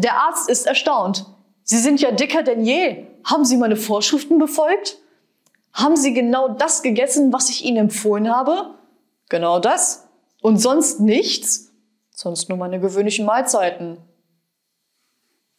Der Arzt ist erstaunt. Sie sind ja dicker denn je. Haben Sie meine Vorschriften befolgt? Haben Sie genau das gegessen, was ich Ihnen empfohlen habe? Genau das. Und sonst nichts? Sonst nur meine gewöhnlichen Mahlzeiten.